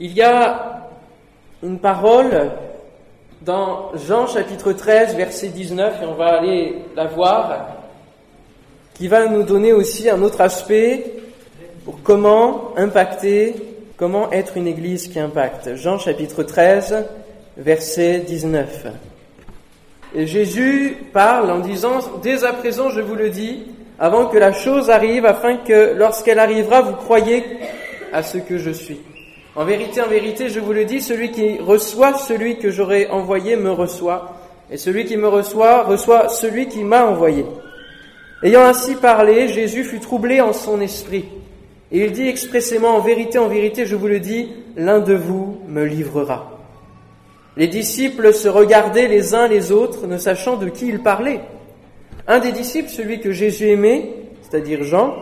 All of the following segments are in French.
Il y a une parole dans Jean chapitre 13, verset 19, et on va aller la voir, qui va nous donner aussi un autre aspect pour comment impacter, comment être une église qui impacte. Jean chapitre 13, verset 19. Et Jésus parle en disant, dès à présent je vous le dis, avant que la chose arrive, afin que lorsqu'elle arrivera, vous croyez à ce que je suis. En vérité, en vérité, je vous le dis, celui qui reçoit celui que j'aurai envoyé me reçoit, et celui qui me reçoit reçoit celui qui m'a envoyé. Ayant ainsi parlé, Jésus fut troublé en son esprit, et il dit expressément, en vérité, en vérité, je vous le dis, l'un de vous me livrera. Les disciples se regardaient les uns les autres, ne sachant de qui ils parlaient. Un des disciples, celui que Jésus aimait, c'est-à-dire Jean,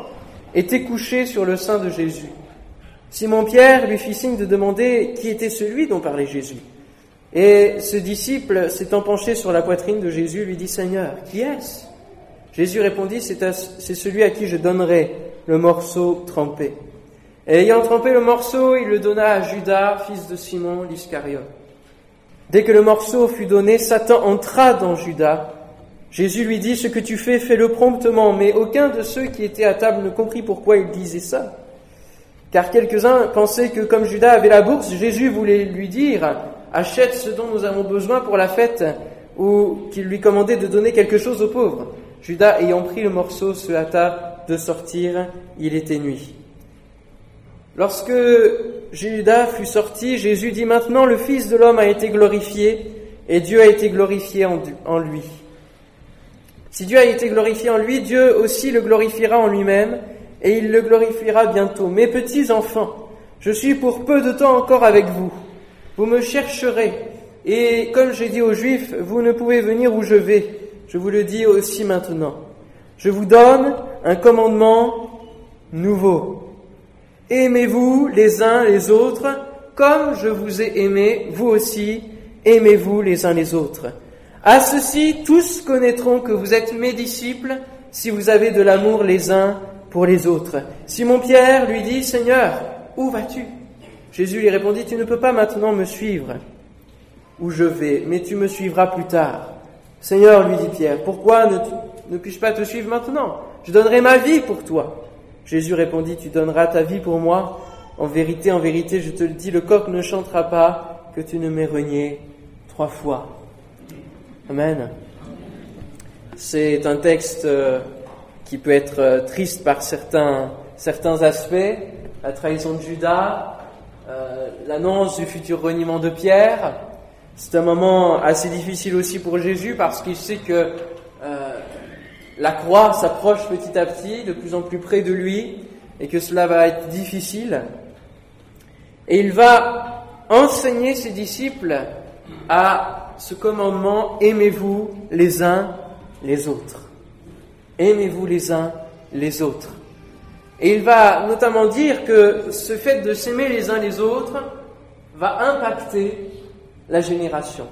était couché sur le sein de Jésus. Simon-Pierre lui fit signe de demander qui était celui dont parlait Jésus. Et ce disciple, s'étant penché sur la poitrine de Jésus, lui dit, Seigneur, qui est-ce? Jésus répondit, c'est celui à qui je donnerai le morceau trempé. Et ayant trempé le morceau, il le donna à Judas, fils de Simon l'Iscariote. Dès que le morceau fut donné, Satan entra dans Judas. Jésus lui dit, ce que tu fais, fais-le promptement. Mais aucun de ceux qui étaient à table ne comprit pourquoi il disait ça. Car quelques-uns pensaient que comme Judas avait la bourse, Jésus voulait lui dire, achète ce dont nous avons besoin pour la fête, ou qu'il lui commandait de donner quelque chose aux pauvres. Judas, ayant pris le morceau, se hâta de sortir, il était nuit. Lorsque Judas fut sorti, Jésus dit maintenant le Fils de l'homme a été glorifié et Dieu a été glorifié en lui. Si Dieu a été glorifié en lui, Dieu aussi le glorifiera en lui-même et il le glorifiera bientôt. Mes petits enfants, je suis pour peu de temps encore avec vous. Vous me chercherez et comme j'ai dit aux Juifs, vous ne pouvez venir où je vais. Je vous le dis aussi maintenant. Je vous donne un commandement nouveau Aimez-vous les uns les autres comme je vous ai aimé, vous aussi, aimez-vous les uns les autres. À ceci, tous connaîtront que vous êtes mes disciples si vous avez de l'amour les uns pour les autres. Simon-Pierre lui dit, Seigneur, où vas-tu? Jésus lui répondit, Tu ne peux pas maintenant me suivre où je vais, mais tu me suivras plus tard. Seigneur, lui dit Pierre, pourquoi ne, ne puis-je pas te suivre maintenant? Je donnerai ma vie pour toi. Jésus répondit, Tu donneras ta vie pour moi? En vérité, en vérité, je te le dis, le coq ne chantera pas que tu ne m'aies renié trois fois. Amen. C'est un texte euh, qui peut être euh, triste par certains, aspects. La trahison de Judas, euh, l'annonce du futur reniement de Pierre. C'est un moment assez difficile aussi pour Jésus parce qu'il sait que la croix s'approche petit à petit, de plus en plus près de lui, et que cela va être difficile. Et il va enseigner ses disciples à ce commandement, aimez-vous les uns les autres. Aimez-vous les uns les autres. Et il va notamment dire que ce fait de s'aimer les uns les autres va impacter la génération.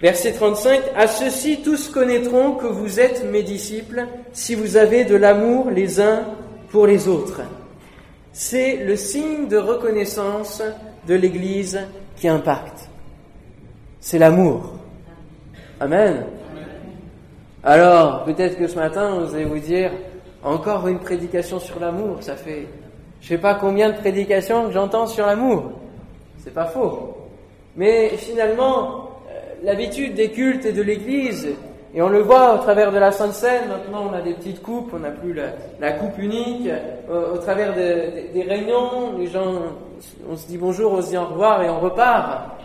Verset 35, À ceci tous connaîtront que vous êtes mes disciples si vous avez de l'amour les uns pour les autres. C'est le signe de reconnaissance de l'Église qui impacte. C'est l'amour. Amen. Alors, peut-être que ce matin, vous allez vous dire, encore une prédication sur l'amour, ça fait, je sais pas combien de prédications que j'entends sur l'amour. C'est pas faux. Mais finalement, l'habitude des cultes et de l'Église, et on le voit au travers de la Sainte Seine, maintenant on a des petites coupes, on n'a plus la, coupe unique, au, travers des réunions, les gens, on se dit bonjour, on se dit au revoir et on repart.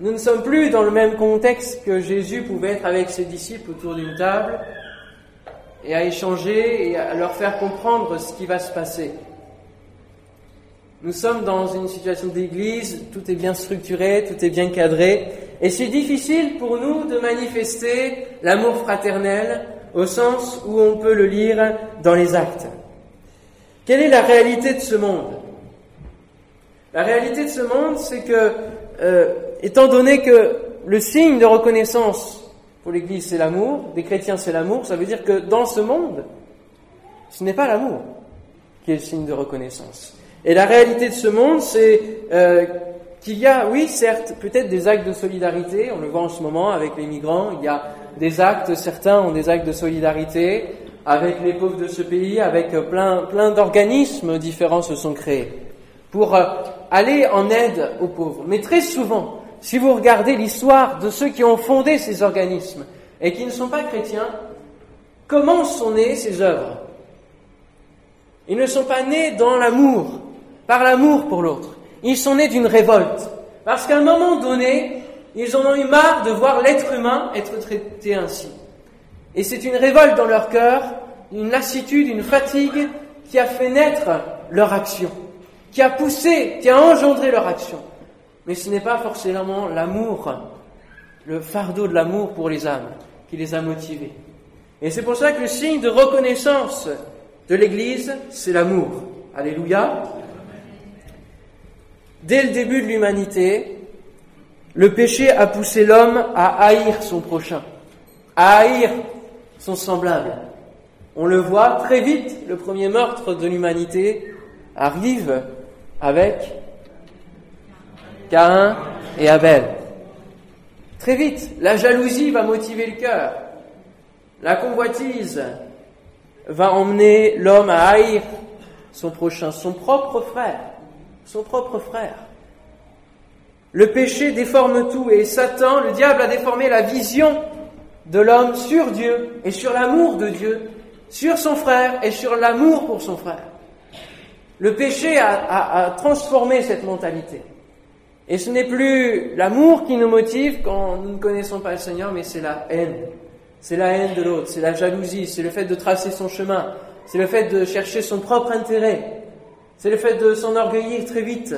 Nous ne sommes plus dans le même contexte que Jésus pouvait être avec ses disciples autour d'une table et à échanger et à leur faire comprendre ce qui va se passer. Nous sommes dans une situation d'église, tout est bien structuré, tout est bien cadré, et c'est difficile pour nous de manifester l'amour fraternel au sens où on peut le lire dans les actes. Quelle est la réalité de ce monde? La réalité de ce monde, c'est que, euh, étant donné que le signe de reconnaissance pour l'Église, c'est l'amour, des chrétiens, c'est l'amour, ça veut dire que dans ce monde, ce n'est pas l'amour qui est le signe de reconnaissance. Et la réalité de ce monde, c'est euh, qu'il y a, oui, certes, peut-être des actes de solidarité, on le voit en ce moment avec les migrants, il y a des actes, certains ont des actes de solidarité avec les pauvres de ce pays, avec plein, plein d'organismes différents se sont créés pour euh, aller en aide aux pauvres. Mais très souvent, si vous regardez l'histoire de ceux qui ont fondé ces organismes et qui ne sont pas chrétiens, comment sont nées ces œuvres? Ils ne sont pas nés dans l'amour, par l'amour pour l'autre. Ils sont nés d'une révolte. Parce qu'à un moment donné, ils en ont eu marre de voir l'être humain être traité ainsi. Et c'est une révolte dans leur cœur, une lassitude, une fatigue qui a fait naître leur action, qui a poussé, qui a engendré leur action. Mais ce n'est pas forcément l'amour, le fardeau de l'amour pour les âmes qui les a motivés. Et c'est pour ça que le signe de reconnaissance de l'Église, c'est l'amour. Alléluia. Dès le début de l'humanité, le péché a poussé l'homme à haïr son prochain, à haïr son semblable. On le voit très vite, le premier meurtre de l'humanité arrive avec Caïn et Abel. Très vite, la jalousie va motiver le cœur. La convoitise va emmener l'homme à haïr son prochain, son propre frère, son propre frère. Le péché déforme tout et Satan, le diable, a déformé la vision de l'homme sur Dieu et sur l'amour de Dieu, sur son frère et sur l'amour pour son frère. Le péché a, transformé cette mentalité. Et ce n'est plus l'amour qui nous motive quand nous ne connaissons pas le Seigneur, mais c'est la haine. C'est la haine de l'autre, c'est la jalousie, c'est le fait de tracer son chemin, c'est le fait de chercher son propre intérêt, c'est le fait de s'enorgueillir très vite,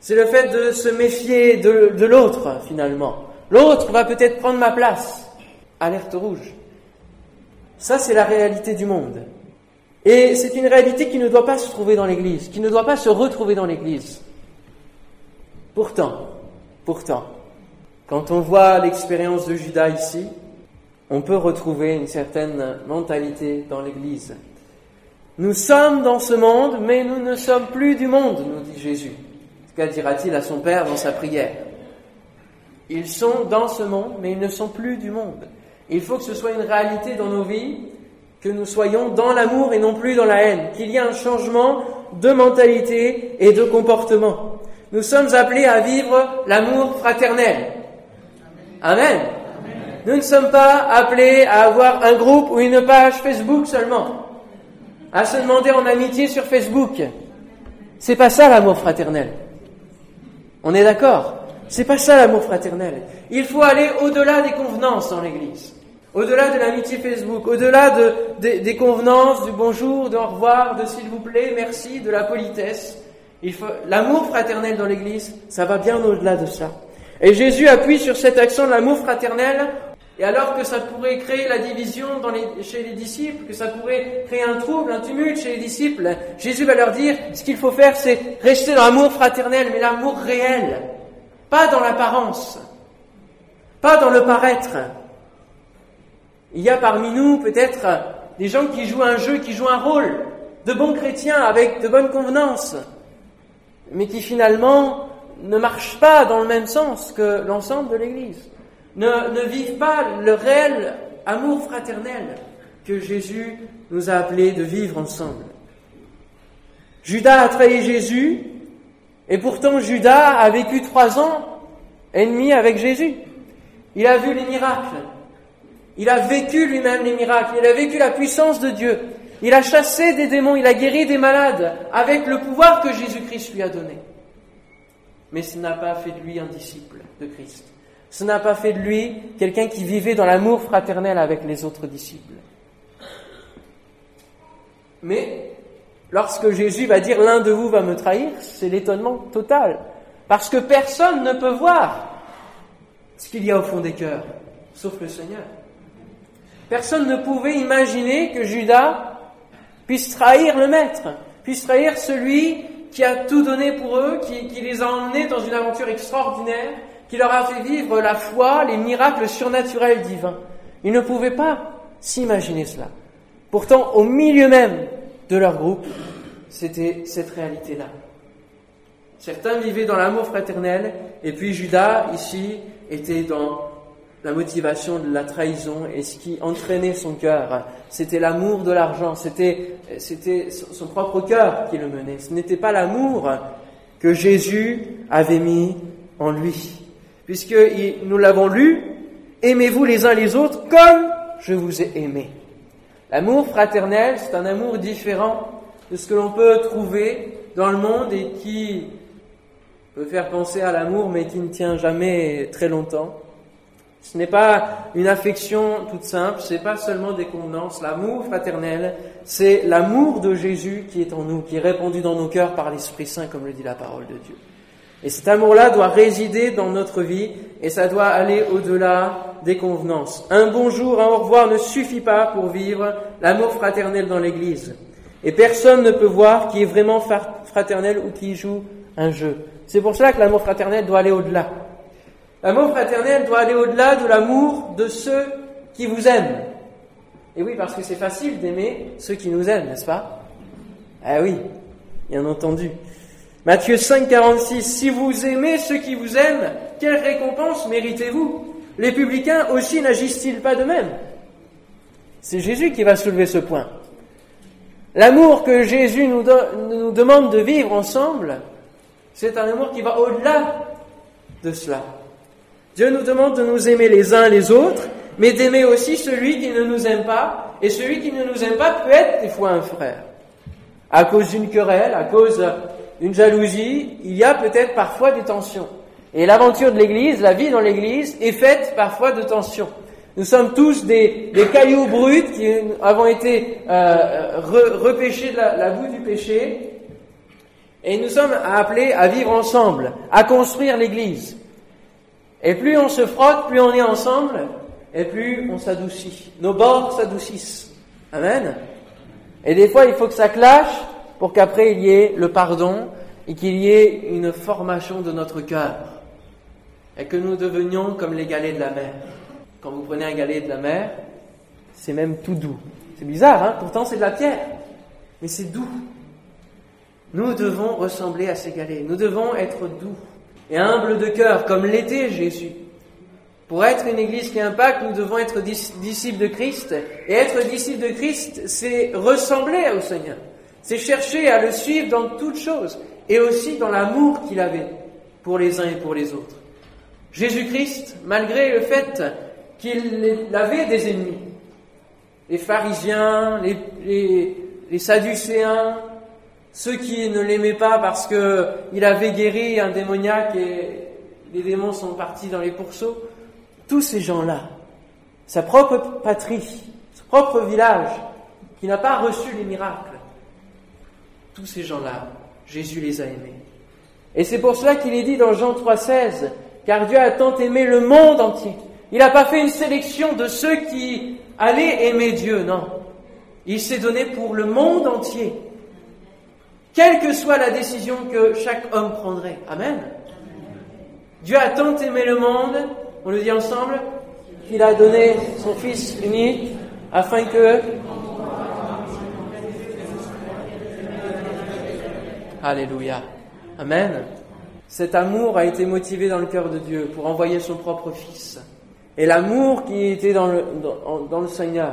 c'est le fait de se méfier de, l'autre finalement. L'autre va peut-être prendre ma place. Alerte rouge. Ça, c'est la réalité du monde. Et c'est une réalité qui ne doit pas se trouver dans l'Église, qui ne doit pas se retrouver dans l'Église. Pourtant, pourtant, quand on voit l'expérience de Judas ici, on peut retrouver une certaine mentalité dans l'Église. Nous sommes dans ce monde, mais nous ne sommes plus du monde, nous dit Jésus. Qu'à dira-t-il à son Père dans sa prière? Ils sont dans ce monde, mais ils ne sont plus du monde. Il faut que ce soit une réalité dans nos vies, que nous soyons dans l'amour et non plus dans la haine, qu'il y ait un changement de mentalité et de comportement. Nous sommes appelés à vivre l'amour fraternel. Amen. Nous ne sommes pas appelés à avoir un groupe ou une page Facebook seulement, à se demander en amitié sur Facebook. C'est pas ça l'amour fraternel. On est d'accord C'est pas ça l'amour fraternel. Il faut aller au-delà des convenances dans l'Église. Au-delà de l'amitié Facebook, au-delà de, des convenances, du bonjour, de au revoir, de s'il vous plaît, merci, de la politesse. L'amour fraternel dans l'Église, ça va bien au-delà de ça. Et Jésus appuie sur cette action de l'amour fraternel, et alors que ça pourrait créer la division chez les disciples, que ça pourrait créer un trouble, un tumulte chez les disciples, Jésus va leur dire, ce qu'il faut faire, c'est rester dans l'amour fraternel, mais l'amour réel, pas dans l'apparence, pas dans le paraître. Il y a parmi nous peut-être des gens qui jouent un jeu, qui jouent un rôle de bons chrétiens avec de bonnes convenances, mais qui finalement ne marchent pas dans le même sens que l'ensemble de l'Église, ne, vivent pas le réel amour fraternel que Jésus nous a appelés de vivre ensemble. Judas a trahi Jésus, et pourtant Judas a vécu trois ans ennemi avec Jésus. Il a vu les miracles, il a vécu lui-même les miracles, il a vécu la puissance de Dieu. Il a chassé des démons, il a guéri des malades avec le pouvoir que Jésus-Christ lui a donné. Mais ce n'a pas fait de lui un disciple de Christ. Ce n'a pas fait de lui quelqu'un qui vivait dans l'amour fraternel avec les autres disciples. Mais lorsque Jésus va dire l'un de vous va me trahir, c'est l'étonnement total. Parce que personne ne peut voir ce qu'il y a au fond des cœurs, sauf le Seigneur. Personne ne pouvait imaginer que Judas puisse trahir le maître, puisse trahir celui qui a tout donné pour eux, qui, les a emmenés dans une aventure extraordinaire, qui leur a fait vivre la foi, les miracles surnaturels divins. Ils ne pouvaient pas s'imaginer cela. Pourtant, au milieu même de leur groupe, c'était cette réalité-là. Certains vivaient dans l'amour fraternel, et puis Judas, ici, était dans la motivation de la trahison et ce qui entraînait son cœur. C'était l'amour de l'argent, c'était, son propre cœur qui le menait. Ce n'était pas l'amour que Jésus avait mis en lui. Puisque nous l'avons lu, aimez-vous les uns les autres comme je vous ai aimé. L'amour fraternel, c'est un amour différent de ce que l'on peut trouver dans le monde et qui peut faire penser à l'amour mais qui ne tient jamais très longtemps. Ce n'est pas une affection toute simple, ce n'est pas seulement des convenances. L'amour fraternel, c'est l'amour de Jésus qui est en nous, qui est répandu dans nos cœurs par l'Esprit Saint, comme le dit la parole de Dieu. Et cet amour-là doit résider dans notre vie et ça doit aller au-delà des convenances. Un bonjour, un au revoir ne suffit pas pour vivre l'amour fraternel dans l'Église. Et personne ne peut voir qui est vraiment fraternel ou qui joue un jeu. C'est pour cela que l'amour fraternel doit aller au-delà. L'amour fraternel doit aller au-delà de l'amour de ceux qui vous aiment. Et oui, parce que c'est facile d'aimer ceux qui nous aiment, n'est-ce pas? Ah oui, bien entendu. Matthieu 5, 46, si vous aimez ceux qui vous aiment, quelle récompense méritez-vous? Les publicains aussi n'agissent-ils pas de même? C'est Jésus qui va soulever ce point. L'amour que Jésus nous, nous demande de vivre ensemble, c'est un amour qui va au-delà de cela. Dieu nous demande de nous aimer les uns les autres, mais d'aimer aussi celui qui ne nous aime pas. Et celui qui ne nous aime pas peut être des fois un frère. À cause d'une querelle, à cause d'une jalousie, il y a peut-être parfois des tensions. Et l'aventure de l'Église, la vie dans l'Église, est faite parfois de tensions. Nous sommes tous des, cailloux bruts qui avons été euh, repêchés de la, la boue du péché. Et nous sommes appelés à vivre ensemble, à construire l'Église. Et plus on se frotte, plus on est ensemble, et plus on s'adoucit. Nos bords s'adoucissent. Amen. Et des fois, il faut que ça clash pour qu'après il y ait le pardon et qu'il y ait une formation de notre cœur. Et que nous devenions comme les galets de la mer. Quand vous prenez un galet de la mer, c'est même tout doux. C'est bizarre, hein? Pourtant c'est de la pierre. Mais c'est doux. Nous devons ressembler à ces galets. Nous devons être doux et humble de cœur, comme l'était Jésus. Pour être une église qui impacte, nous devons être disciples de Christ. Et être disciples de Christ, c'est ressembler au Seigneur. C'est chercher à le suivre dans toutes choses. Et aussi dans l'amour qu'il avait pour les uns et pour les autres. Jésus-Christ, malgré le fait qu'il avait des ennemis, les pharisiens, les, les, les sadducéens, ceux qui ne l'aimaient pas parce qu'il avait guéri un démoniaque et les démons sont partis dans les pourceaux, tous ces gens-là, sa propre patrie, son propre village, qui n'a pas reçu les miracles, tous ces gens-là, Jésus les a aimés. Et c'est pour cela qu'il est dit dans Jean 3,16, car Dieu a tant aimé le monde entier. Il n'a pas fait une sélection de ceux qui allaient aimer Dieu, non. Il s'est donné pour le monde entier quelle que soit la décision que chaque homme prendrait. Amen. Dieu a tant aimé le monde, on le dit ensemble, qu'il a donné son Fils unique afin que... Alléluia. Amen. Cet amour a été motivé dans le cœur de Dieu pour envoyer son propre Fils. Et l'amour qui était dans le, dans, dans le Seigneur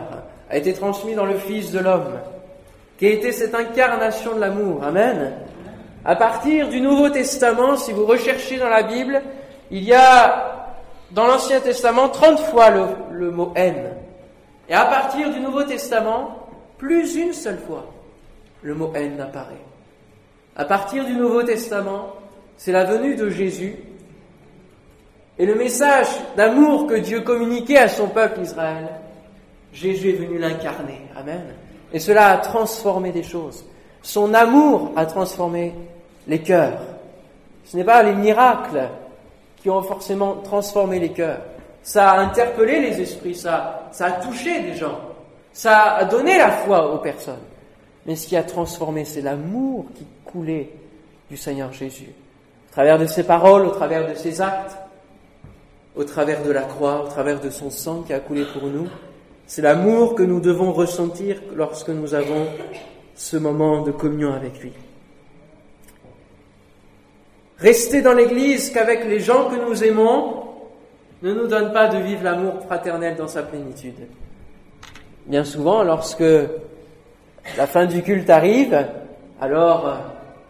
a été transmis dans le Fils de l'homme qui a été cette incarnation de l'amour. Amen. À partir du Nouveau Testament, si vous recherchez dans la Bible, il y a dans l'Ancien Testament 30 fois le, mot haine. Et à partir du Nouveau Testament, plus une seule fois, le mot haine apparaît. À partir du Nouveau Testament, c'est la venue de Jésus et le message d'amour que Dieu communiquait à son peuple Israël. Jésus est venu l'incarner. Amen. Et cela a transformé des choses. Son amour a transformé les cœurs. Ce n'est pas les miracles qui ont forcément transformé les cœurs. Ça a interpellé les esprits, ça, a touché des gens, ça a donné la foi aux personnes. Mais ce qui a transformé, c'est l'amour qui coulait du Seigneur Jésus. Au travers de ses paroles, au travers de ses actes, au travers de la croix, au travers de son sang qui a coulé pour nous. C'est l'amour que nous devons ressentir lorsque nous avons ce moment de communion avec lui. Rester dans l'Église qu'avec les gens que nous aimons ne nous donne pas de vivre l'amour fraternel dans sa plénitude. Bien souvent, lorsque la fin du culte arrive, alors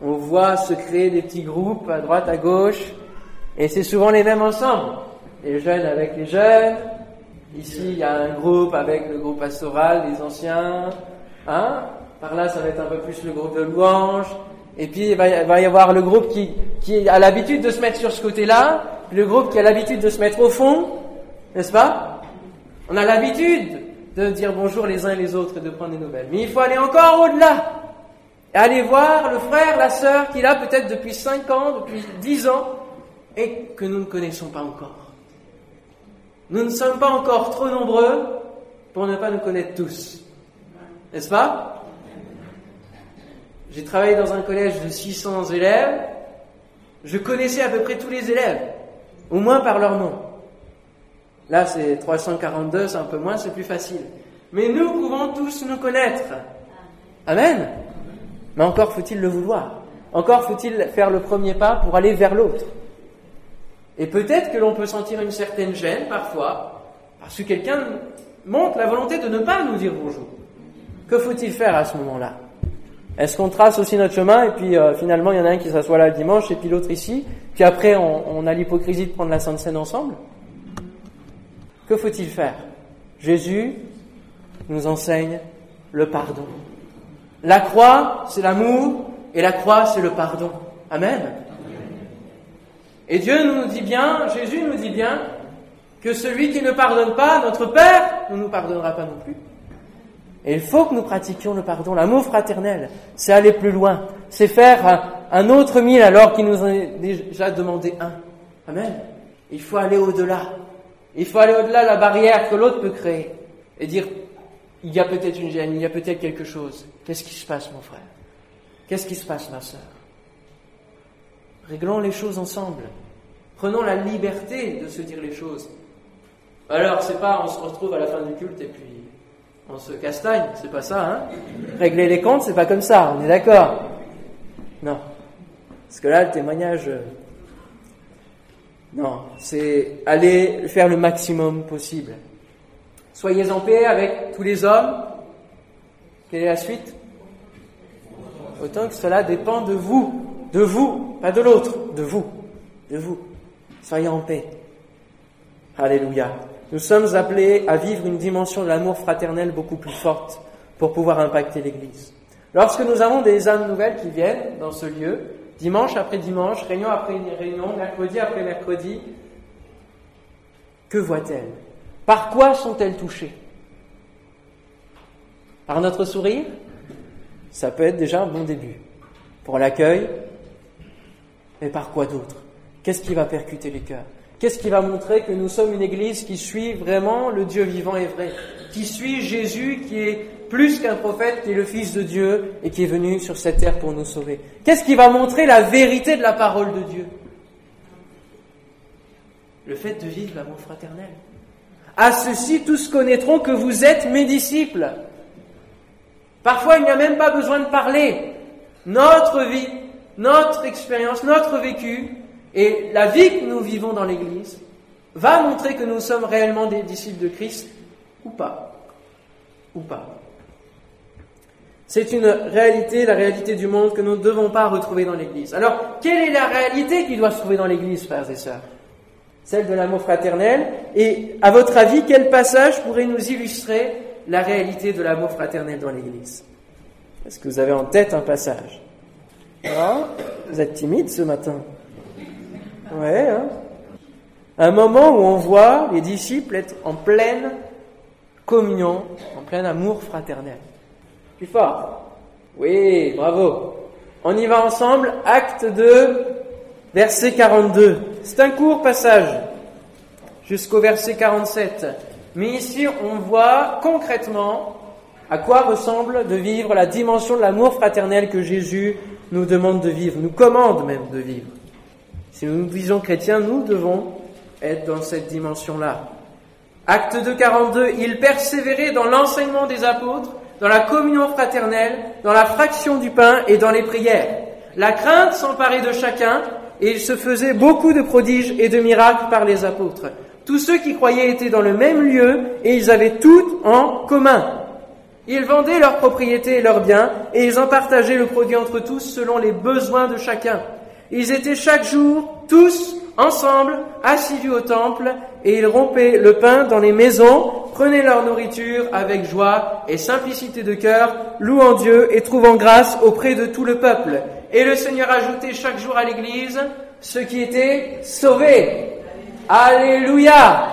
on voit se créer des petits groupes à droite, à gauche, et c'est souvent les mêmes ensemble. Les jeunes avec les jeunes, ici il y a un groupe avec le groupe pastoral, les anciens, hein par là ça va être un peu plus le groupe de louanges, et puis il va, y avoir le groupe qui, qui a l'habitude de se mettre sur ce côté-là, le groupe qui a l'habitude de se mettre au fond, n'est-ce pas? On a l'habitude de dire bonjour les uns et les autres et de prendre des nouvelles. Mais il faut aller encore au-delà. Et aller voir le frère, la sœur qu'il a peut-être depuis 5 ans, depuis 10 ans, et que nous ne connaissons pas encore. Nous ne sommes pas encore trop nombreux pour ne pas nous connaître tous. N'est-ce pas? J'ai travaillé dans un collège de 600 élèves. Je connaissais à peu près tous les élèves, au moins par leur nom. Là, c'est 342, c'est un peu moins, c'est plus facile. Mais nous pouvons tous nous connaître. Amen. Mais encore faut-il le vouloir. Encore faut-il faire le premier pas pour aller vers l'autre. Et peut-être que l'on peut sentir une certaine gêne parfois, parce que quelqu'un montre la volonté de ne pas nous dire bonjour. Que faut-il faire à ce moment-là? Est-ce qu'on trace aussi notre chemin et puis euh, finalement il y en a un qui s'assoit là le dimanche et puis l'autre ici, puis après on, on a l'hypocrisie de prendre la Sainte Seine ensemble? Que faut-il faire? Jésus nous enseigne le pardon. La croix, c'est l'amour, et la croix, c'est le pardon. Amen. Et Dieu nous dit bien, Jésus nous dit bien, que celui qui ne pardonne pas, notre Père, ne nous pardonnera pas non plus. Et il faut que nous pratiquions le pardon. L'amour fraternel, c'est aller plus loin. C'est faire un autre mille alors qu'il nous en a déjà demandé un. Amen. Il faut aller au-delà. Il faut aller au-delà de la barrière que l'autre peut créer. Et dire, il y a peut-être une gêne, il y a peut-être quelque chose. Qu'est-ce qui se passe, mon frère? Qu'est-ce qui se passe, ma sœur? Réglons les choses ensemble. Prenons la liberté de se dire les choses. Alors, c'est pas on se retrouve à la fin du culte et puis on se castagne, c'est pas ça, hein Régler les comptes, c'est pas comme ça, on est d'accord Non. Parce que là, le témoignage. Euh, non, c'est aller faire le maximum possible. Soyez en paix avec tous les hommes. Quelle est la suite? Autant que cela dépend de vous, de vous, pas de l'autre, de vous, de vous. Soyez en paix. Alléluia. Nous sommes appelés à vivre une dimension de l'amour fraternel beaucoup plus forte pour pouvoir impacter l'Église. Lorsque nous avons des âmes nouvelles qui viennent dans ce lieu, dimanche après dimanche, réunion après réunion, mercredi après mercredi, que voient-elles? Par quoi sont-elles touchées? Par notre sourire? Ça peut être déjà un bon début. Pour l'accueil, mais par quoi d'autre? Qu'est-ce qui va percuter les cœurs? Qu'est-ce qui va montrer que nous sommes une Église qui suit vraiment le Dieu vivant et vrai Qui suit Jésus qui est plus qu'un prophète, qui est le Fils de Dieu et qui est venu sur cette terre pour nous sauver? Qu'est-ce qui va montrer la vérité de la parole de Dieu? Le fait de vivre l'amour fraternel. À ceci, tous connaîtront que vous êtes mes disciples. Parfois, il n'y a même pas besoin de parler. Notre vie notre expérience, notre vécu et la vie que nous vivons dans l'Église va montrer que nous sommes réellement des disciples de Christ ou pas. Ou pas. C'est une réalité, la réalité du monde que nous ne devons pas retrouver dans l'Église. Alors, quelle est la réalité qui doit se trouver dans l'Église, frères et sœurs? Celle de l'amour fraternel. Et à votre avis, quel passage pourrait nous illustrer la réalité de l'amour fraternel dans l'Église? Est-ce que vous avez en tête un passage? Ah, vous êtes timide ce matin. Ouais, hein Un moment où on voit les disciples être en pleine communion, en plein amour fraternel. Plus fort. Oui, bravo. On y va ensemble. Acte 2, verset 42. C'est un court passage jusqu'au verset 47. Mais ici, on voit concrètement à quoi ressemble de vivre la dimension de l'amour fraternel que Jésus nous demande de vivre, nous commande même de vivre. Si nous nous disons chrétiens, nous devons être dans cette dimension-là. Acte 2, 42, il persévérait dans l'enseignement des apôtres, dans la communion fraternelle, dans la fraction du pain et dans les prières. La crainte s'emparait de chacun et il se faisait beaucoup de prodiges et de miracles par les apôtres. Tous ceux qui croyaient étaient dans le même lieu et ils avaient tout en commun. Ils vendaient leurs propriétés et leurs biens et ils en partageaient le produit entre tous selon les besoins de chacun. Ils étaient chaque jour tous ensemble assidus au temple et ils rompaient le pain dans les maisons, prenaient leur nourriture avec joie et simplicité de cœur, louant Dieu et trouvant grâce auprès de tout le peuple. Et le Seigneur ajoutait chaque jour à l'Église ceux qui étaient sauvés. Alléluia.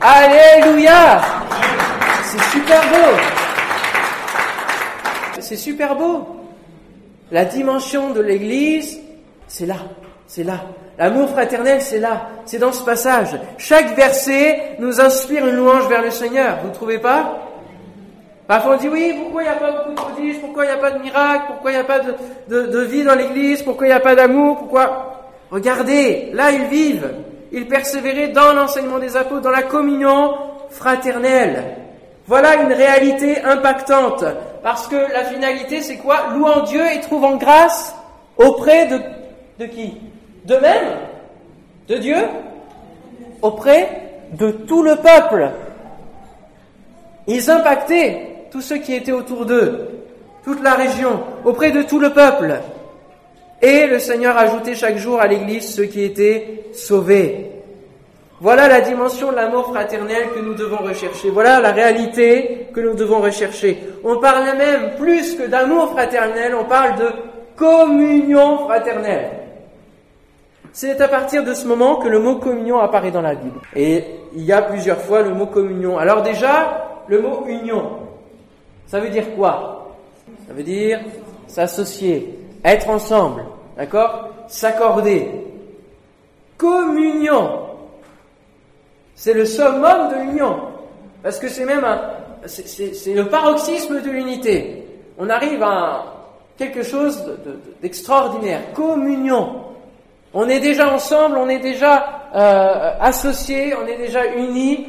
Alléluia. C'est super beau. C'est super beau. La dimension de l'Église, c'est là, c'est là. L'amour fraternel, c'est là, c'est dans ce passage. Chaque verset nous inspire une louange vers le Seigneur, vous ne trouvez pas? Parfois on dit oui, pourquoi il n'y a pas beaucoup de prodiges, pourquoi il n'y a pas de miracles, pourquoi il n'y a pas de, de, vie dans l'Église, pourquoi il n'y a pas d'amour, pourquoi? Regardez, là ils vivent, ils persévéraient dans l'enseignement des apôtres, dans la communion fraternelle. Voilà une réalité impactante, parce que la finalité c'est quoi? Louant Dieu et trouvant grâce auprès de, de qui? De même? De Dieu? Auprès de tout le peuple. Ils impactaient tous ceux qui étaient autour d'eux, toute la région, auprès de tout le peuple. Et le Seigneur ajoutait chaque jour à l'Église ceux qui étaient sauvés. Voilà la dimension de l'amour fraternel que nous devons rechercher. Voilà la réalité que nous devons rechercher. On parle même plus que d'amour fraternel, on parle de communion fraternelle. C'est à partir de ce moment que le mot communion apparaît dans la Bible. Et il y a plusieurs fois le mot communion. Alors déjà, le mot union. Ça veut dire quoi? Ça veut dire s'associer, être ensemble, d'accord? S'accorder. Communion. C'est le summum de l'union. Parce que c'est même un, c'est le paroxysme de l'unité. On arrive à quelque chose d'extraordinaire. Communion. On est déjà ensemble, on est déjà euh, associés, on est déjà unis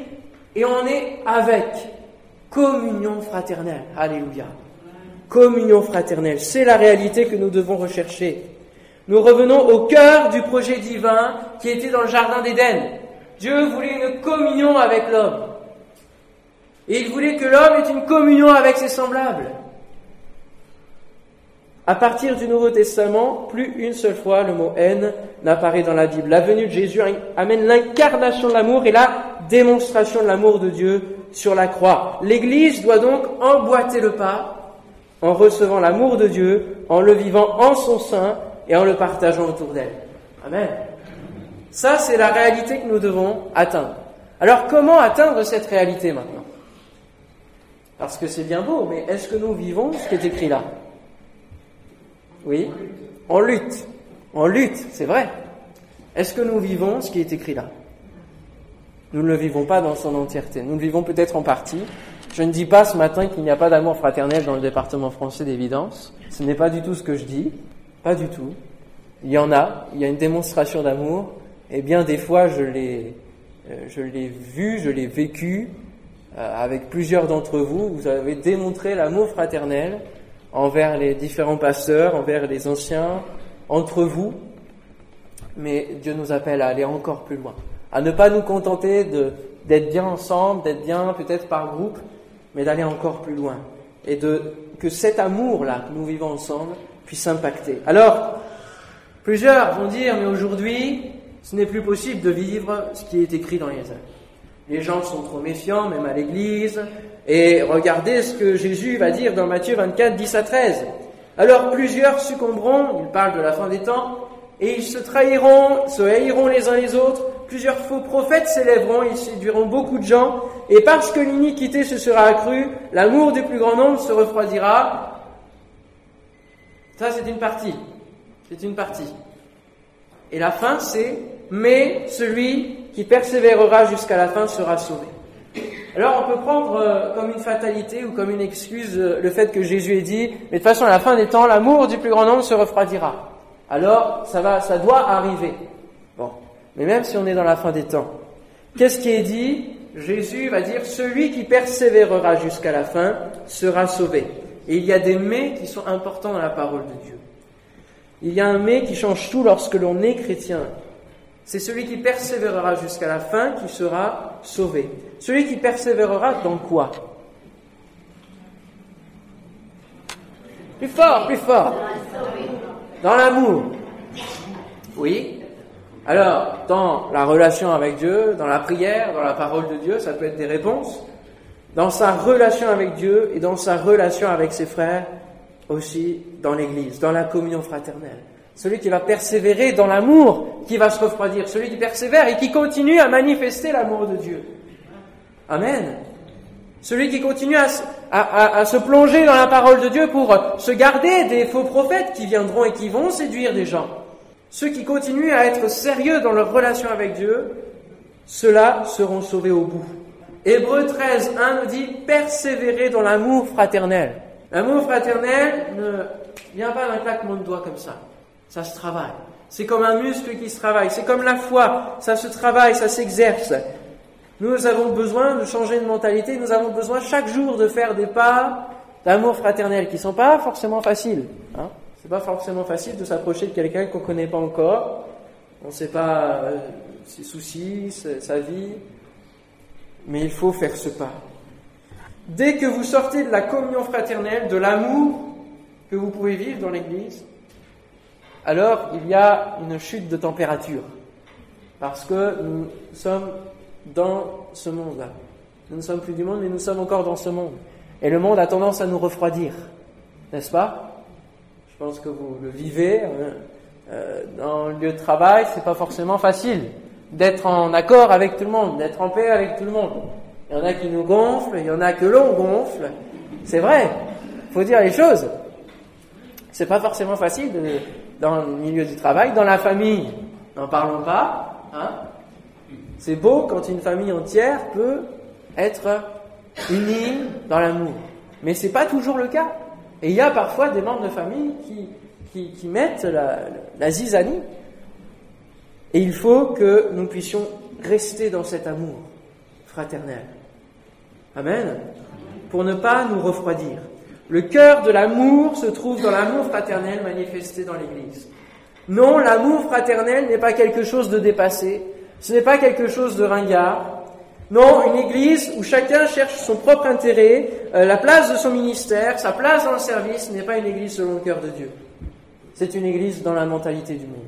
et on est avec. Communion fraternelle. Alléluia. Communion fraternelle. C'est la réalité que nous devons rechercher. Nous revenons au cœur du projet divin qui était dans le Jardin d'Éden. Dieu voulait une communion avec l'homme. Et il voulait que l'homme ait une communion avec ses semblables. À partir du Nouveau Testament, plus une seule fois le mot haine n'apparaît dans la Bible. La venue de Jésus amène l'incarnation de l'amour et la démonstration de l'amour de Dieu sur la croix. L'Église doit donc emboîter le pas en recevant l'amour de Dieu, en le vivant en son sein et en le partageant autour d'elle. Amen. Ça, c'est la réalité que nous devons atteindre. Alors comment atteindre cette réalité maintenant? Parce que c'est bien beau, mais est-ce que nous vivons ce qui est écrit là? Oui On lutte. On lutte, c'est vrai. Est-ce que nous vivons ce qui est écrit là? Nous ne le vivons pas dans son entièreté. Nous le vivons peut-être en partie. Je ne dis pas ce matin qu'il n'y a pas d'amour fraternel dans le département français d'évidence. Ce n'est pas du tout ce que je dis. Pas du tout. Il y en a. Il y a une démonstration d'amour. Et bien des fois, je l'ai, euh, je l'ai vu, je l'ai vécu euh, avec plusieurs d'entre vous. Vous avez démontré l'amour fraternel envers les différents pasteurs, envers les anciens, entre vous. Mais Dieu nous appelle à aller encore plus loin, à ne pas nous contenter d'être bien ensemble, d'être bien peut-être par groupe, mais d'aller encore plus loin. Et que cet amour-là que nous vivons ensemble puisse impacter. Alors, plusieurs vont dire, mais aujourd'hui, ce n'est plus possible de vivre ce qui est écrit dans les œuvres. Les gens sont trop méfiants, même à l'église. Et regardez ce que Jésus va dire dans Matthieu 24, 10 à 13. Alors plusieurs succomberont, il parle de la fin des temps, et ils se trahiront, se haïront les uns les autres. Plusieurs faux prophètes s'élèveront, ils séduiront beaucoup de gens. Et parce que l'iniquité se sera accrue, l'amour du plus grand nombre se refroidira. Ça, c'est une partie. C'est une partie. Et la fin, c'est mais celui qui persévérera jusqu'à la fin sera sauvé. Alors on peut prendre euh, comme une fatalité ou comme une excuse euh, le fait que Jésus ait dit, mais de toute façon à la fin des temps, l'amour du plus grand nombre se refroidira. Alors ça va, ça doit arriver. Bon, mais même si on est dans la fin des temps, qu'est-ce qui est dit? Jésus va dire celui qui persévérera jusqu'à la fin sera sauvé. Et il y a des mais qui sont importants dans la parole de Dieu. Il y a un mais qui change tout lorsque l'on est chrétien. C'est celui qui persévérera jusqu'à la fin qui sera sauvé. Celui qui persévérera dans quoi? Plus fort, plus fort. Dans l'amour. Oui. Alors, dans la relation avec Dieu, dans la prière, dans la parole de Dieu, ça peut être des réponses. Dans sa relation avec Dieu et dans sa relation avec ses frères, aussi dans l'Église, dans la communion fraternelle. Celui qui va persévérer dans l'amour, qui va se refroidir. Celui qui persévère et qui continue à manifester l'amour de Dieu. Amen. Celui qui continue à, se plonger dans la parole de Dieu pour se garder des faux prophètes qui viendront et qui vont séduire des gens. Ceux qui continuent à être sérieux dans leur relation avec Dieu, ceux-là seront sauvés au bout. Hébreu 13, 1 nous dit persévérer dans l'amour fraternel. L'amour fraternel ne vient pas d'un claquement de doigts comme ça. Ça se travaille. C'est comme un muscle qui se travaille. C'est comme la foi. Ça se travaille, ça s'exerce. Nous avons besoin de changer de mentalité, nous avons besoin chaque jour de faire des pas d'amour fraternel qui ne sont pas forcément faciles. Hein. C'est pas forcément facile de s'approcher de quelqu'un qu'on ne connaît pas encore, on ne sait pas euh, ses soucis, sa vie, mais il faut faire ce pas. Dès que vous sortez de la communion fraternelle, de l'amour que vous pouvez vivre dans l'Église, alors il y a une chute de température, parce que nous sommes dans ce monde-là. Nous ne sommes plus du monde, mais nous sommes encore dans ce monde. Et le monde a tendance à nous refroidir, n'est-ce pas? Je pense que vous le vivez. Hein. Euh, dans le lieu de travail, c'est pas forcément facile d'être en accord avec tout le monde, d'être en paix avec tout le monde. Il y en a qui nous gonflent, il y en a que l'on gonfle. C'est vrai, il faut dire les choses. C'est pas forcément facile dans le milieu du travail, dans la famille, n'en parlons pas. Hein c'est beau quand une famille entière peut être unie dans l'amour. Mais ce n'est pas toujours le cas. Et il y a parfois des membres de famille qui, mettent la, la zizanie. Et il faut que nous puissions rester dans cet amour fraternel. Amen. Pour ne pas nous refroidir. Le cœur de l'amour se trouve dans l'amour fraternel manifesté dans l'Église. Non, l'amour fraternel n'est pas quelque chose de dépassé, ce n'est pas quelque chose de ringard. Non, une église où chacun cherche son propre intérêt, euh, la place de son ministère, sa place dans le service, n'est pas une église selon le cœur de Dieu. C'est une église dans la mentalité du monde.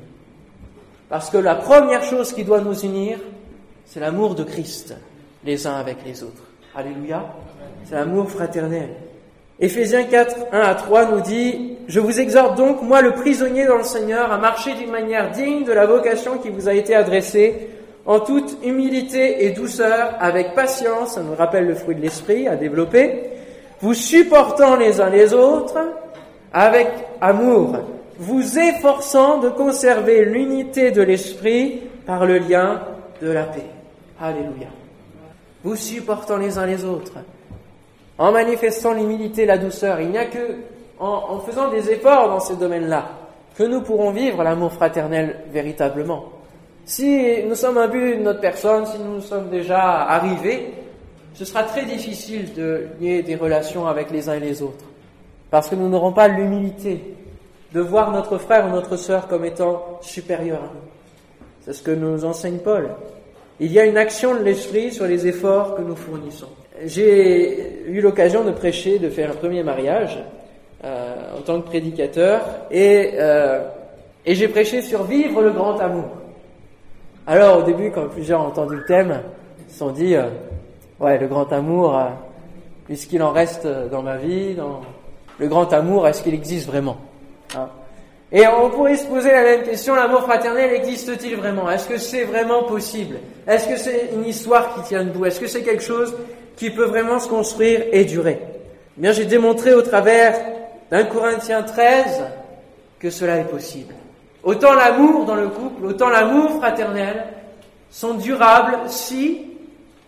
Parce que la première chose qui doit nous unir, c'est l'amour de Christ, les uns avec les autres. Alléluia. C'est l'amour fraternel. Éphésiens 4, 1 à 3 nous dit, Je vous exhorte donc, moi le prisonnier dans le Seigneur, à marcher d'une manière digne de la vocation qui vous a été adressée, en toute humilité et douceur, avec patience, ça nous rappelle le fruit de l'esprit à développer, vous supportant les uns les autres, avec amour, vous efforçant de conserver l'unité de l'esprit par le lien de la paix. Alléluia. Vous supportant les uns les autres, en manifestant l'humilité, la douceur. Il n'y a que en, en faisant des efforts dans ces domaines-là que nous pourrons vivre l'amour fraternel véritablement. Si nous sommes un but de notre personne, si nous sommes déjà arrivés, ce sera très difficile de lier des relations avec les uns et les autres. Parce que nous n'aurons pas l'humilité de voir notre frère ou notre sœur comme étant supérieur à nous. C'est ce que nous enseigne Paul. Il y a une action de l'esprit sur les efforts que nous fournissons. J'ai eu l'occasion de prêcher, de faire un premier mariage euh, en tant que prédicateur, et, euh, et j'ai prêché sur vivre le grand amour. Alors au début, quand plusieurs ont entendu le thème, ils se sont dit, euh, ouais, le grand amour, euh, puisqu'il en reste dans ma vie, le grand amour, est-ce qu'il existe vraiment hein? Et on pourrait se poser la même question, l'amour fraternel existe-t-il vraiment? Est-ce que c'est vraiment possible? Est-ce que c'est une histoire qui tient debout? Est-ce que c'est quelque chose qui peut vraiment se construire et durer? Eh Bien, j'ai démontré au travers d'un Corinthiens 13 que cela est possible. Autant l'amour dans le couple, autant l'amour fraternel sont durables si,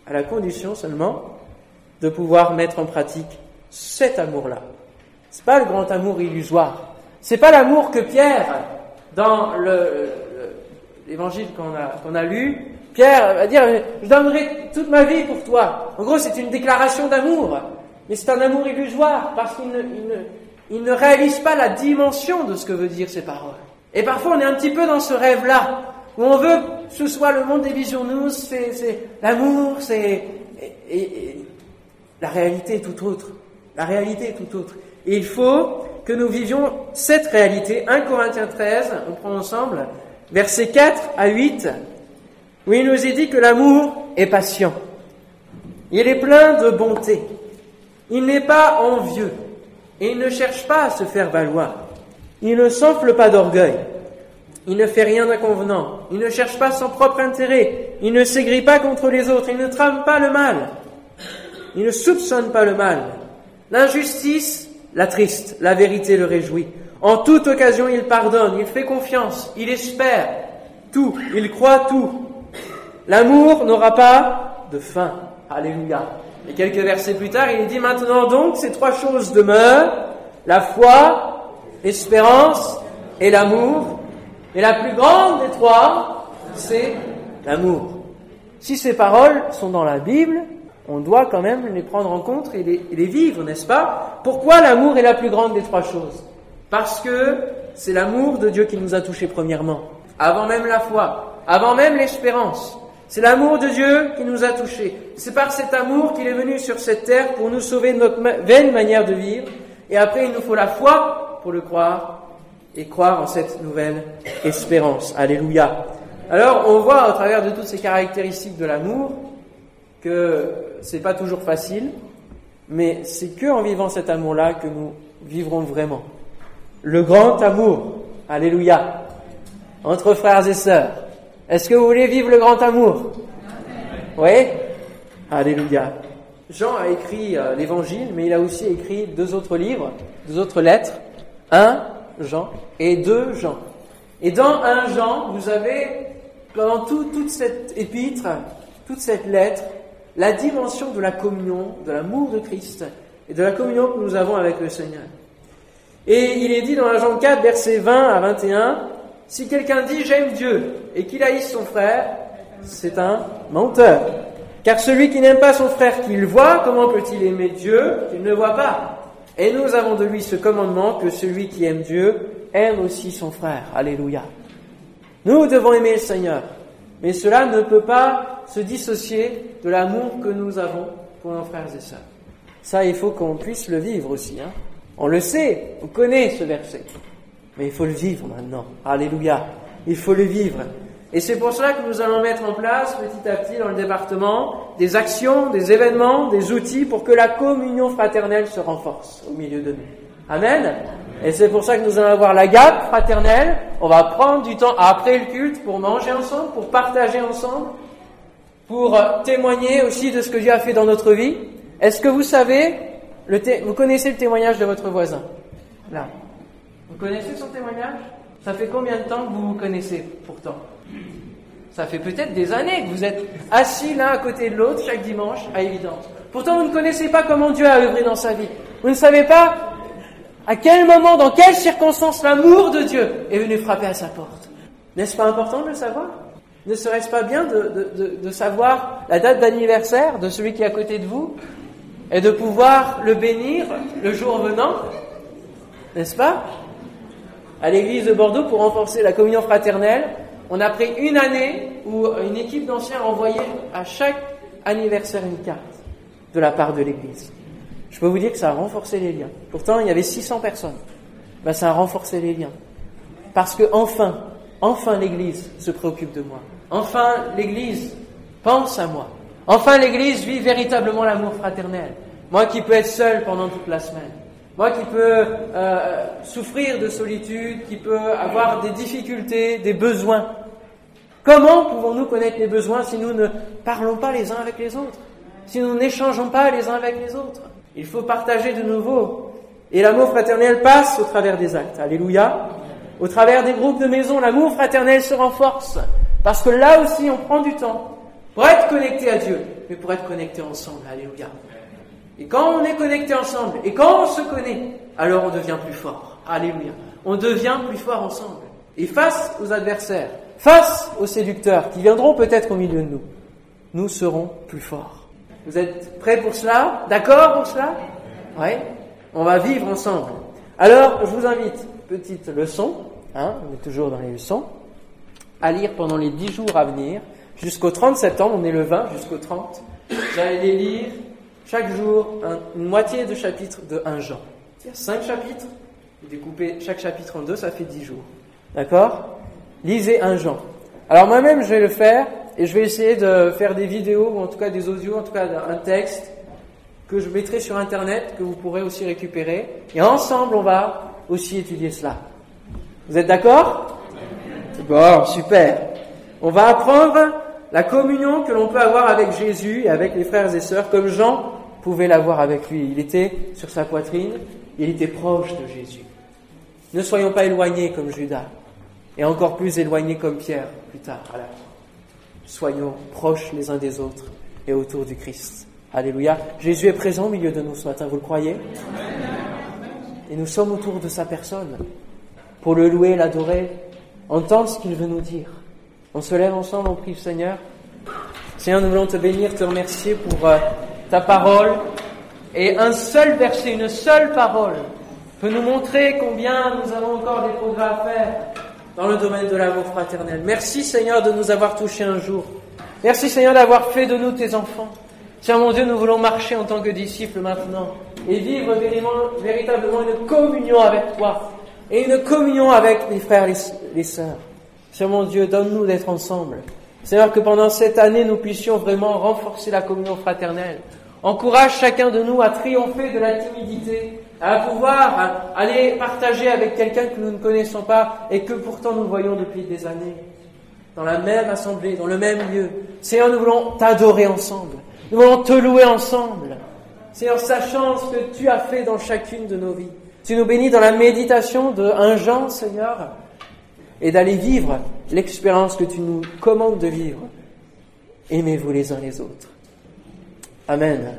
à la condition seulement, de pouvoir mettre en pratique cet amour-là. C'est pas le grand amour illusoire. C'est pas l'amour que Pierre, dans l'évangile qu'on a, lu, Pierre va dire, je donnerai toute ma vie pour toi. En gros, c'est une déclaration d'amour. Mais c'est un amour illusoire parce qu'il ne, ne, réalise pas la dimension de ce que veut dire ces paroles. Et parfois, on est un petit peu dans ce rêve-là, où on veut que ce soit le monde des visions nous, c'est l'amour, c'est... La réalité est tout autre. La réalité est tout autre. Et il faut que nous vivions cette réalité. 1 Corinthiens 13, on prend ensemble, versets 4 à 8, où il nous est dit que l'amour est patient. Il est plein de bonté. Il n'est pas envieux et il ne cherche pas à se faire valoir. Il ne s'enfle pas d'orgueil. Il ne fait rien d'inconvenant. Il ne cherche pas son propre intérêt. Il ne s'aigrit pas contre les autres. Il ne trame pas le mal. Il ne soupçonne pas le mal. L'injustice l'attriste. La vérité le réjouit. En toute occasion, il pardonne. Il fait confiance. Il espère tout. Il croit tout. L'amour n'aura pas de fin. Alléluia. Et quelques versets plus tard, il dit maintenant donc, ces trois choses demeurent, la foi, l'espérance et l'amour. Et la plus grande des trois, c'est l'amour. Si ces paroles sont dans la Bible, on doit quand même les prendre en compte et les, et les vivre, n'est-ce pas? Pourquoi l'amour est la plus grande des trois choses? Parce que c'est l'amour de Dieu qui nous a touchés premièrement, avant même la foi, avant même l'espérance. C'est l'amour de Dieu qui nous a touchés. C'est par cet amour qu'il est venu sur cette terre pour nous sauver de notre vaine manière de vivre. Et après, il nous faut la foi pour le croire et croire en cette nouvelle espérance. Alléluia. Alors, on voit au travers de toutes ces caractéristiques de l'amour que c'est pas toujours facile, mais c'est que en vivant cet amour-là que nous vivrons vraiment. Le grand amour. Alléluia. Entre frères et sœurs. Est-ce que vous voulez vivre le grand amour? Oui? Alléluia. Jean a écrit euh, l'évangile, mais il a aussi écrit deux autres livres, deux autres lettres. Un Jean et deux Jean. Et dans un Jean, vous avez, pendant toute cette épître, toute cette lettre, la dimension de la communion, de l'amour de Christ et de la communion que nous avons avec le Seigneur. Et il est dit dans un Jean 4, versets 20 à 21, si quelqu'un dit j'aime Dieu et qu'il haïsse son frère, c'est un menteur. Car celui qui n'aime pas son frère qu'il voit, comment peut-il aimer Dieu qu'il ne voit pas? Et nous avons de lui ce commandement que celui qui aime Dieu aime aussi son frère. Alléluia. Nous devons aimer le Seigneur, mais cela ne peut pas se dissocier de l'amour que nous avons pour nos frères et sœurs. Ça, il faut qu'on puisse le vivre aussi. Hein. On le sait, on connaît ce verset. Mais il faut le vivre maintenant. Alléluia. Il faut le vivre. Et c'est pour cela que nous allons mettre en place petit à petit dans le département des actions, des événements, des outils pour que la communion fraternelle se renforce au milieu de nous. Amen. Et c'est pour ça que nous allons avoir la gape fraternelle. On va prendre du temps après le culte pour manger ensemble, pour partager ensemble, pour témoigner aussi de ce que Dieu a fait dans notre vie. Est-ce que vous savez, le vous connaissez le témoignage de votre voisin? Là. Vous connaissez son témoignage? Ça fait combien de temps que vous vous connaissez pourtant? Ça fait peut-être des années que vous êtes assis l'un à côté de l'autre chaque dimanche à évidence. Pourtant, vous ne connaissez pas comment Dieu a œuvré dans sa vie. Vous ne savez pas à quel moment, dans quelles circonstances l'amour de Dieu est venu frapper à sa porte. N'est-ce pas important de le savoir? Ne serait-ce pas bien de, savoir la date d'anniversaire de celui qui est à côté de vous et de pouvoir le bénir le jour venant? N'est-ce pas? À l'église de Bordeaux pour renforcer la communion fraternelle. On a pris une année où une équipe d'anciens envoyait à chaque anniversaire une carte de la part de l'église. Je peux vous dire que ça a renforcé les liens. Pourtant, il y avait 600 personnes. Ben, ça a renforcé les liens. Parce que enfin, enfin l'église se préoccupe de moi. Enfin, l'église pense à moi. Enfin, l'église vit véritablement l'amour fraternel. Moi qui peux être seul pendant toute la semaine. Moi qui peux euh, souffrir de solitude, qui peut avoir des difficultés, des besoins. Comment pouvons-nous connaître les besoins si nous ne parlons pas les uns avec les autres Si nous n'échangeons pas les uns avec les autres? Il faut partager de nouveau. Et l'amour fraternel passe au travers des actes. Alléluia. Au travers des groupes de maison, l'amour fraternel se renforce. Parce que là aussi, on prend du temps pour être connecté à Dieu, mais pour être connecté ensemble. Alléluia. Et quand on est connecté ensemble, et quand on se connaît, alors on devient plus fort. Alléluia. On devient plus fort ensemble. Et face aux adversaires, face aux séducteurs qui viendront peut-être au milieu de nous, nous serons plus forts. Vous êtes prêts pour cela? D'accord pour cela? Oui On va vivre ensemble. Alors, je vous invite, petite leçon, hein, on est toujours dans les leçons, à lire pendant les dix jours à venir, jusqu'au 30 septembre, on est le 20 jusqu'au 30, vous allez lire chaque jour une moitié de chapitre de 1 Jean. Il chapitres, vous découpez chaque chapitre en deux, ça fait dix jours. D'accord? Lisez un Jean. Alors moi-même, je vais le faire et je vais essayer de faire des vidéos ou en tout cas des audios, en tout cas un texte que je mettrai sur Internet, que vous pourrez aussi récupérer. Et ensemble, on va aussi étudier cela. Vous êtes d'accord? Bon, super. On va apprendre la communion que l'on peut avoir avec Jésus et avec les frères et sœurs, comme Jean pouvait l'avoir avec lui. Il était sur sa poitrine, il était proche de Jésus. Ne soyons pas éloignés comme Judas et encore plus éloignés comme Pierre plus tard Soyons proches les uns des autres et autour du Christ. Alléluia. Jésus est présent au milieu de nous ce matin, vous le croyez? Et nous sommes autour de sa personne pour le louer, l'adorer, entendre ce qu'il veut nous dire. On se lève ensemble, on prie le Seigneur. Seigneur, nous voulons te bénir, te remercier pour euh, ta parole. Et un seul verset, une seule parole peut nous montrer combien nous avons encore des progrès à faire dans le domaine de l'amour fraternel. Merci Seigneur de nous avoir touchés un jour. Merci Seigneur d'avoir fait de nous tes enfants. Seigneur mon Dieu, nous voulons marcher en tant que disciples maintenant et vivre véritablement une communion avec toi et une communion avec les frères et les sœurs. Seigneur mon Dieu, donne-nous d'être ensemble. Seigneur, que pendant cette année, nous puissions vraiment renforcer la communion fraternelle. Encourage chacun de nous à triompher de la timidité à pouvoir aller partager avec quelqu'un que nous ne connaissons pas et que pourtant nous voyons depuis des années, dans la même assemblée, dans le même lieu. Seigneur, nous voulons t'adorer ensemble, nous voulons te louer ensemble. Seigneur, sachant ce que tu as fait dans chacune de nos vies. Tu nous bénis dans la méditation de un Jean, Seigneur, et d'aller vivre l'expérience que tu nous commandes de vivre. Aimez-vous les uns les autres. Amen.